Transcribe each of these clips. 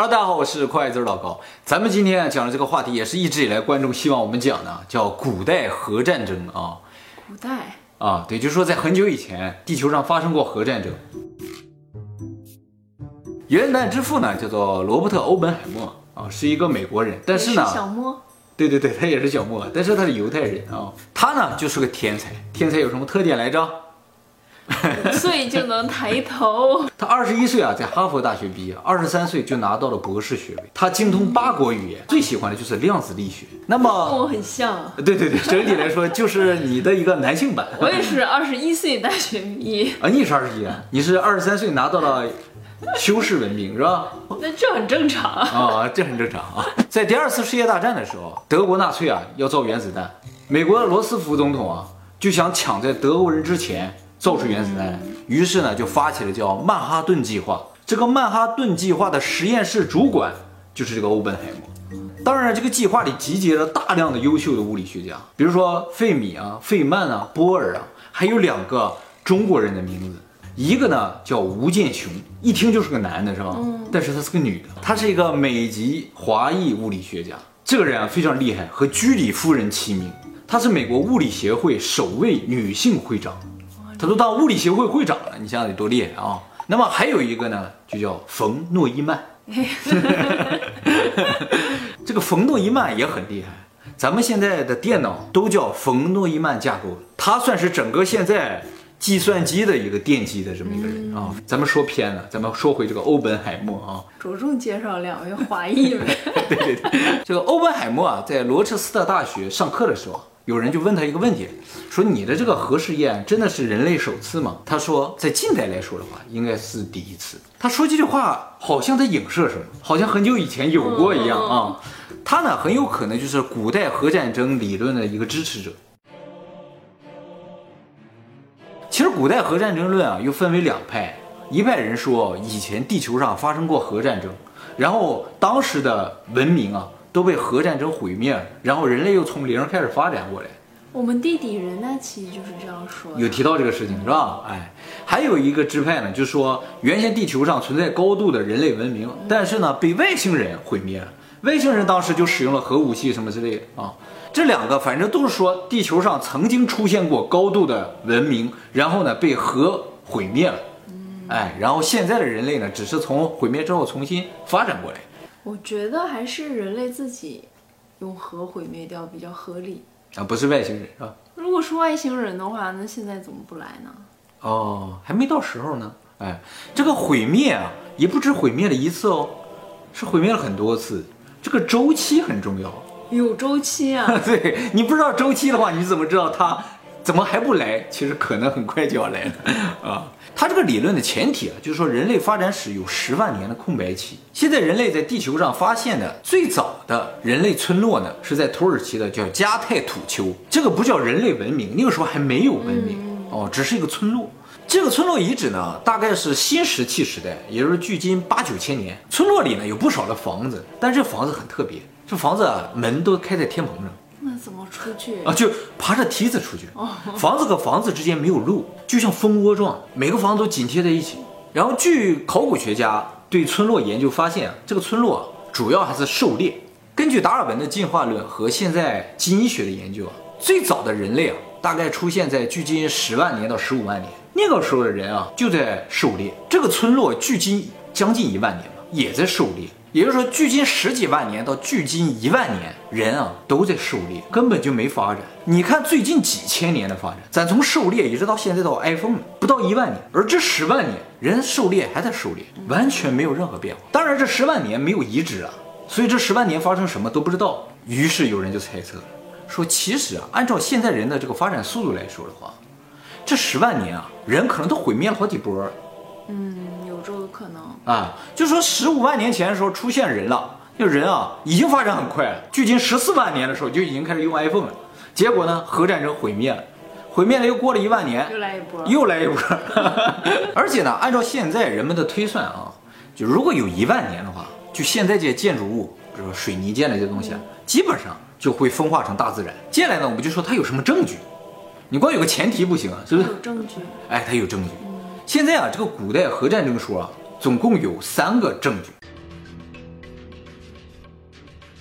Hello，大家好，我是快字老高。咱们今天讲的这个话题也是一直以来观众希望我们讲的，叫古代核战争啊古代啊，对，就是说在很久以前，地球上发生过核战争。原弹之父呢，叫做罗伯特·欧本海默啊，是一个美国人，但是呢，小莫，对对对，他也是小莫，但是他是犹太人啊。他呢就是个天才，天才有什么特点来着？五岁就能抬头。他二十一岁啊，在哈佛大学毕业，二十三岁就拿到了博士学位。他精通八国语言，最喜欢的就是量子力学。那么跟么，我很像，对对对，整体来说就是你的一个男性版。我也是二十一岁大学毕业，啊，你是二十一啊，你是二十三岁拿到了修士文凭是吧？那这很正常。啊，这很正常啊。在第二次世界大战的时候，德国纳粹啊要造原子弹，美国的罗斯福总统啊就想抢在德国人之前造出原子弹，于是呢就发起了叫曼哈顿计划。这个曼哈顿计划的实验室主管就是这个欧本海默。当然，这个计划里集结了大量的优秀的物理学家，比如说费米啊、费曼啊、波尔啊，还有两个中国人的名字。一个呢叫吴健雄，一听就是个男的，是吧？嗯。但是她是个女的，她是一个美籍华裔物理学家。这个人啊非常厉害，和居里夫人齐名。她是美国物理协会首位女性会长，她都当物理协会会长了，你想想得多厉害啊！那么还有一个呢，就叫冯诺依曼。这个冯诺依曼也很厉害，咱们现在的电脑都叫冯诺依曼架构，他算是整个现在计算机的一个奠基的这么一个人啊。咱们说偏了，咱们说回这个欧本海默啊。着重介绍两位华裔们。对对对，这个欧本海默啊，在罗彻斯特大学上课的时候，有人就问他一个问题，说你的这个核试验真的是人类首次吗？他说，在近代来说的话，应该是第一次。他说这句话好像在影射什么，好像很久以前有过一样啊。他呢，很有可能就是古代核战争理论的一个支持者。其实古代核战争论啊，又分为两派，一派人说以前地球上发生过核战争，然后当时的文明啊都被核战争毁灭了，然后人类又从零开始发展过来。我们地底人呢，其实就是这样说。有提到这个事情是吧？哎，还有一个支派呢，就说原先地球上存在高度的人类文明，但是呢被外星人毁灭了。外星人当时就使用了核武器什么之类的啊。这两个反正都是说地球上曾经出现过高度的文明，然后呢被核毁灭了。哎，然后现在的人类呢，只是从毁灭之后重新发展过来。我觉得还是人类自己用核毁灭掉比较合理。啊，不是外星人是吧？如果是外星人的话，那现在怎么不来呢？哦，还没到时候呢。哎，这个毁灭啊，也不止毁灭了一次哦，是毁灭了很多次。这个周期很重要。有周期啊。对你不知道周期的话，你怎么知道它怎么还不来？其实可能很快就要来了啊。它这个理论的前提啊，就是说人类发展史有十万年的空白期。现在人类在地球上发现的最早的人类村落呢，是在土耳其的叫加泰土丘。这个不叫人类文明，那个时候还没有文明哦，只是一个村落。这个村落遗址呢，大概是新石器时代，也就是距今八九千年。村落里呢有不少的房子，但这房子很特别，这房子啊门都开在天棚上。那怎么出去啊？就爬着梯子出去。房子和房子之间没有路，就像蜂窝状，每个房子都紧贴在一起。然后，据考古学家对村落研究发现啊，这个村落啊主要还是狩猎。根据达尔文的进化论和现在基因学的研究啊，最早的人类啊大概出现在距今十万年到十五万年。那个时候的人啊就在狩猎。这个村落距今将近一万年吧，也在狩猎。也就是说，距今十几万年到距今一万年，人啊都在狩猎，根本就没发展。你看最近几千年的发展，咱从狩猎一直到现在到 iPhone，不到一万年，而这十万年人狩猎还在狩猎，完全没有任何变化。当然，这十万年没有遗址啊，所以这十万年发生什么都不知道。于是有人就猜测，说其实啊，按照现在人的这个发展速度来说的话，这十万年啊，人可能都毁灭了好几波。嗯，有这个可能。啊，就说十五万年前的时候出现人了，就人啊已经发展很快了，距今十四万年的时候就已经开始用 iPhone 了。结果呢，核战争毁灭了，毁灭了又过了一万年，又来一波，又来一波。而且呢，按照现在人们的推算啊，就如果有一万年的话，就现在这些建筑物，比如说水泥建的这些东西啊，基本上就会风化成大自然。接下来呢，我们就说它有什么证据？你光有个前提不行啊，是不是？有证据。哎，它有证据。现在啊，这个古代核战争说啊，总共有三个证据。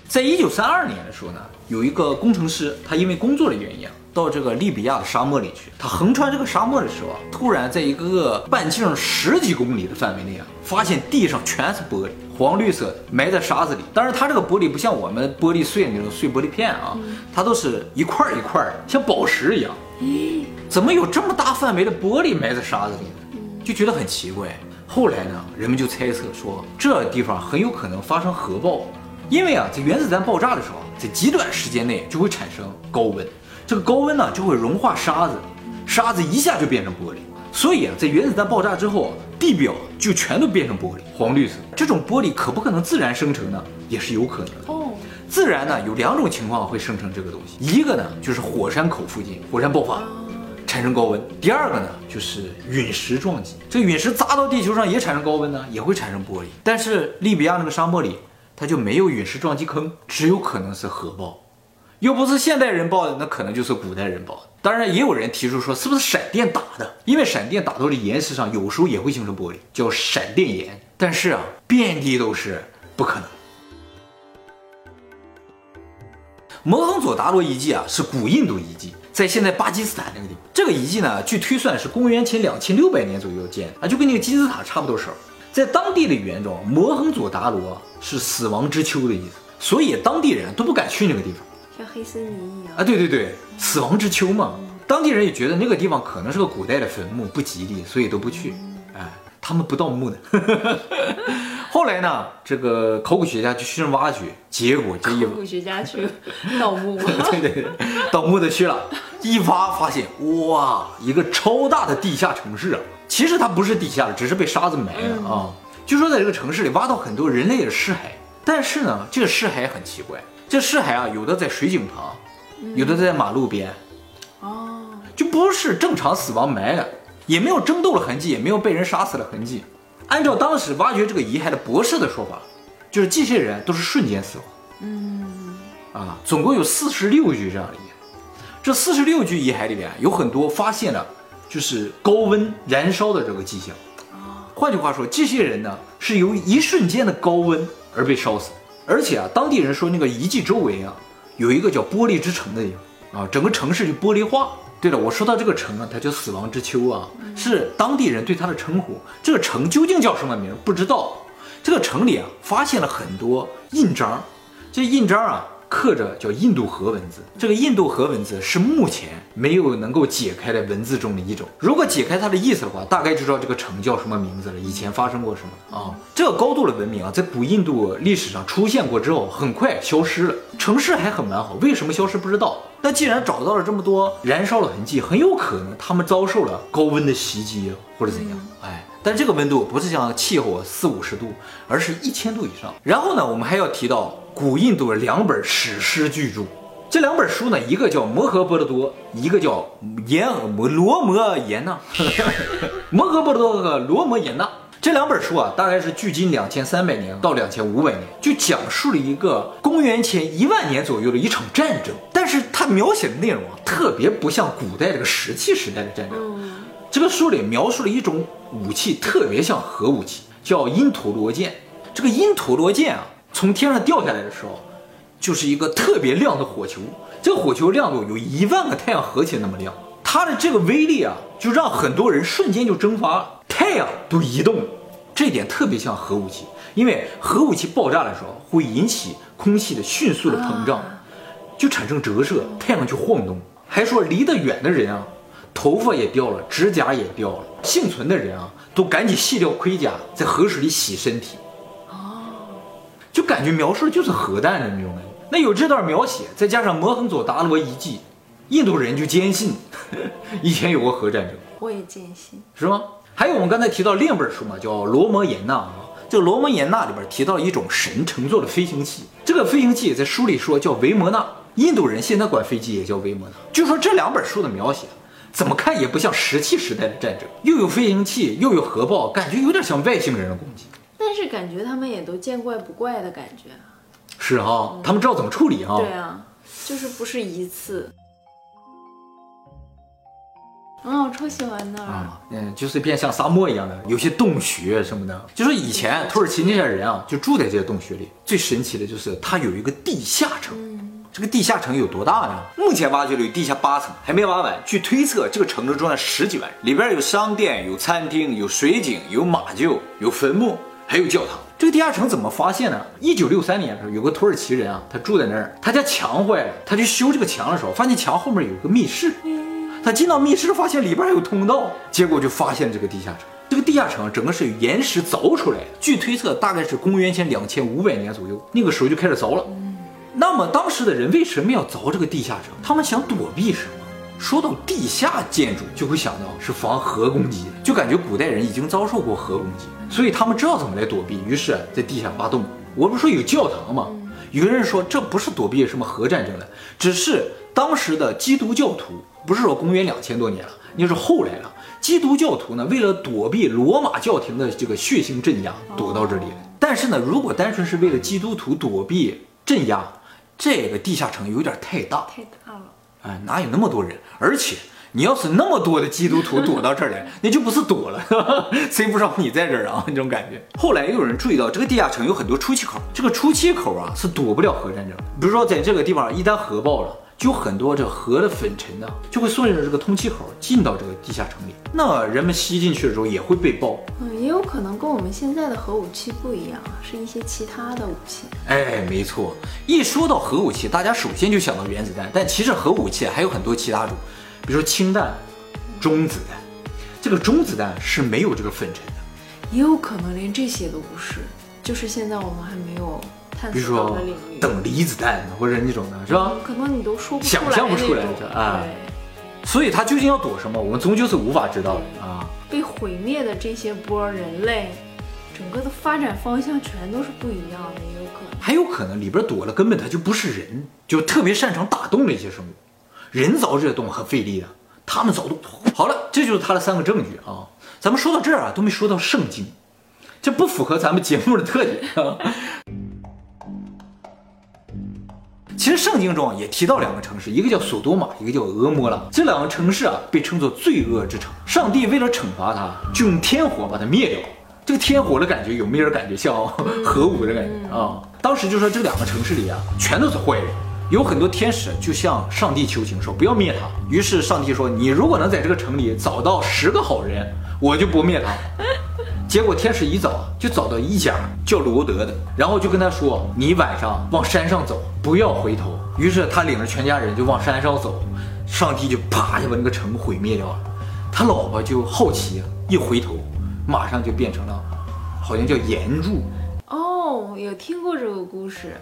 在一九三二年的时候呢，有一个工程师，他因为工作的原因啊，到这个利比亚的沙漠里去。他横穿这个沙漠的时候啊，突然在一个个半径十几公里的范围内啊，发现地上全是玻璃，黄绿色的，埋在沙子里。但是，它这个玻璃不像我们玻璃碎那种碎玻璃片啊，它都是一块儿一块的，像宝石一样。咦怎么有这么大范围的玻璃埋在沙子里呢？就觉得很奇怪。后来呢，人们就猜测说，这地方很有可能发生核爆，因为啊，在原子弹爆炸的时候，在极短时间内就会产生高温，这个高温呢就会融化沙子，沙子一下就变成玻璃。所以啊，在原子弹爆炸之后，地表就全都变成玻璃，黄绿色。这种玻璃可不可能自然生成呢？也是有可能的。哦，自然呢有两种情况会生成这个东西，一个呢就是火山口附近火山爆发产生高温，第二个呢就是陨石撞击，这陨石砸到地球上也产生高温呢，也会产生玻璃。但是利比亚那个沙漠里它就没有陨石撞击坑，只有可能是核爆，又不是现代人爆的，那可能就是古代人爆的。当然也有人提出说是不是闪电打的，因为闪电打到这岩石上有时候也会形成玻璃，叫闪电岩。但是啊，遍地都是，不可能。摩亨佐达罗遗迹啊，是古印度遗迹，在现在巴基斯坦那个地方。这个遗迹呢，据推算是公元前两千六百年左右建啊，就跟那个金字塔差不多时候。在当地的语言中，摩亨佐达罗是死亡之丘的意思，所以当地人都不敢去那个地方像黑森林一样。啊。对对对，死亡之丘嘛，当地人也觉得那个地方可能是个古代的坟墓，不吉利，所以都不去。哎，他们不盗墓的。后来呢，这个考古学家就去那挖掘，结果这一考古学家去 盗墓，对对对，盗墓的去了，一挖发现，哇，一个超大的地下城市啊！其实它不是地下的，只是被沙子埋了啊。据说在这个城市里挖到很多人类的尸骸，但是呢，这个尸骸很奇怪，这尸骸啊，有的在水井旁，有的在马路边，哦，就不是正常死亡埋的，也没有争斗的痕迹，也没有被人杀死的痕迹。按照当时挖掘这个遗骸的博士的说法，就是这些人都是瞬间死亡。嗯，啊，总共有四十六具这样的遗骸。这四十六具遗骸里面有很多发现了就是高温燃烧的这个迹象。换句话说，这些人呢是由一瞬间的高温而被烧死。而且啊，当地人说那个遗迹周围啊有一个叫玻璃之城的地方啊，整个城市就玻璃化。对了，我说到这个城啊，它叫死亡之丘啊，是当地人对它的称呼。这个城究竟叫什么名不知道。这个城里啊发现了很多印章，这印章啊刻着叫印度河文字。这个印度河文字是目前没有能够解开的文字中的一种。如果解开它的意思的话，大概就知道这个城叫什么名字了，以前发生过什么啊？这个高度的文明啊，在古印度历史上出现过之后，很快消失了。城市还很完好，为什么消失不知道。但既然找到了这么多燃烧的痕迹，很有可能他们遭受了高温的袭击或者怎样。哎，但这个温度不是像气候四五十度，而是一千度以上。然后呢，我们还要提到古印度的两本史诗巨著。这两本书呢，一个叫《摩诃波罗多》，一个叫《延摩罗摩衍那》。摩诃波罗多和罗摩衍那这两本书啊，大概是距今两千三百年到两千五百年，就讲述了一个公元前一万年左右的一场战争。但是它描写的内容啊，特别不像古代这个石器时代的战争。这个书里描述了一种武器，特别像核武器，叫因陀罗剑。这个因陀罗剑啊，从天上掉下来的时候，就是一个特别亮的火球。这个火球亮度有一万个太阳合起来那么亮。它的这个威力啊，就让很多人瞬间就蒸发了，太阳都移动了。这点特别像核武器，因为核武器爆炸的时候会引起空气的迅速的膨胀，就产生折射，太阳就晃动。还说离得远的人啊，头发也掉了，指甲也掉了，幸存的人啊，都赶紧卸掉盔甲，在河水里洗身体。哦，就感觉描述的就是核弹的那种感觉。那有这段描写，再加上摩亨佐达罗遗迹，印度人就坚信 以前有过核战争。我也坚信，是吗？还有我们刚才提到另一本书嘛，叫《罗摩衍那》啊。这个《罗摩衍那》里边提到了一种神乘坐的飞行器，这个飞行器在书里说叫维摩纳，印度人现在管飞机也叫维摩纳。就说这两本书的描写，怎么看也不像石器时代的战争，又有飞行器，又有核爆，感觉有点像外星人的攻击。但是感觉他们也都见怪不怪的感觉啊。是哈，他们知道怎么处理哈。对啊，就是不是一次。啊，我超喜欢那儿。啊，嗯，就是变像沙漠一样的，有些洞穴什么的。就说以前土耳其那些人啊，就住在这些洞穴里。最神奇的就是它有一个地下城，这个地下城有多大呢？目前挖掘了有地下八层，还没挖完。据推测，这个城能装了十几万人，里边有商店、有餐厅、有水井、有马厩、有坟墓，还有教堂。这个地下城怎么发现呢？一九六三年的时候，有个土耳其人啊，他住在那儿，他家墙坏了，他去修这个墙的时候，发现墙后面有个密室。他进到密室，发现里边还有通道，结果就发现这个地下城。这个地下城整个是岩石凿出来的，据推测大概是公元前两千五百年左右，那个时候就开始凿了。那么当时的人为什么要凿这个地下城？他们想躲避什么？说到地下建筑，就会想到是防核攻击，就感觉古代人已经遭受过核攻击，所以他们知道怎么来躲避，于是在地下挖洞。我不是说有教堂吗？有人说这不是躲避什么核战争了，只是当时的基督教徒，不是说公元两千多年了，那是后来了。基督教徒呢，为了躲避罗马教廷的这个血腥镇压，躲到这里来。但是呢，如果单纯是为了基督徒躲避镇压，这个地下城有点太大，太大了。哎，哪有那么多人？而且你要是那么多的基督徒躲到这儿来，那就不是躲了，谁不知道你在这儿啊？那种感觉。后来又有人注意到，这个地下城有很多出气口，这个出气口啊是躲不了核战争。比如说在这个地方，一旦核爆了，就很多这核的粉尘呢，就会顺着这个通气口进到这个地下城里。那人们吸进去的时候也会被爆。嗯，也有可能跟我们现在的核武器不一样，是一些其他的武器。哎，没错，一说到核武器，大家首先就想到原子弹，但其实核武器还有很多其他种，比如说氢弹、中子弹。这个中子弹是没有这个粉尘的，也有可能连这些都不是，就是现在我们还没有探比如说。等离子弹或者那种的，是吧？嗯可能你都说不出想象不出来的啊，所以它究竟要躲什么，我们终究是无法知道的啊。被毁灭的这些波人类，整个的发展方向全都是不一样的，也有可能。还有可能里边躲了根本它就不是人，就特别擅长打洞的一些生物。人凿这些洞很费力的，他们凿洞。好了，这就是他的三个证据啊。咱们说到这儿啊，都没说到圣经，这不符合咱们节目的特点。其实圣经中也提到两个城市，一个叫索多玛，一个叫俄摩拉。这两个城市啊被称作罪恶之城。上帝为了惩罚它，就用天火把它灭掉。这个天火的感觉有没有人感觉像核武的感觉啊？当时就说这两个城市里啊全都是坏人，有很多天使就向上帝求情说不要灭他。于是上帝说你如果能在这个城里找到十个好人，我就不灭他。结果天使一找就找到一家叫罗德的，然后就跟他说：“你晚上往山上走，不要回头。”于是他领着全家人就往山上走，上帝就啪就把那个城毁灭掉了。他老婆就好奇，一回头，马上就变成了，好像叫岩柱。哦，有听过这个故事。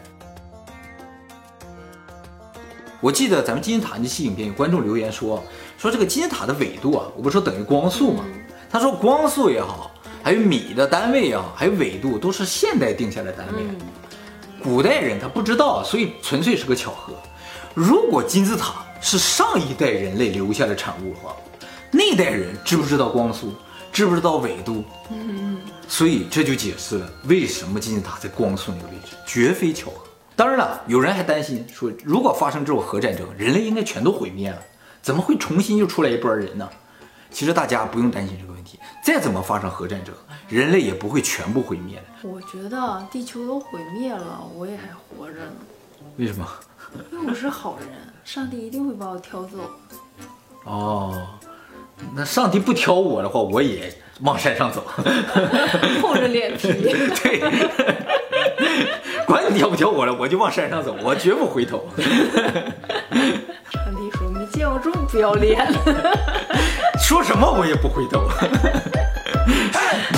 我记得咱们金字塔那期影片有观众留言说，说这个金字塔的纬度啊，我不是说等于光速吗？他说光速也好，还有米的单位啊，还有纬度都是现代定下来的单位。嗯，古代人他不知道，所以纯粹是个巧合。如果金字塔是上一代人类留下的产物的话，那代人知不知道光速，知不知道纬度？嗯，所以这就解释了为什么金字塔在光速那个位置，绝非巧合。当然了，有人还担心说，如果发生这种核战争，人类应该全都毁灭了，怎么会重新又出来一波人呢？其实大家不用担心这个问题，再怎么发生核战争，人类也不会全部毁灭的。我觉得地球都毁灭了，我也还活着呢，为什么？因为我是好人，上帝一定会把我挑走。哦，那上帝不挑我的话，我也往山上走。厚着脸皮。对，管你挑不挑我了，我就往山上走，我绝不回头。上帝说：“没见过这么不要脸的。说什么我也不回头。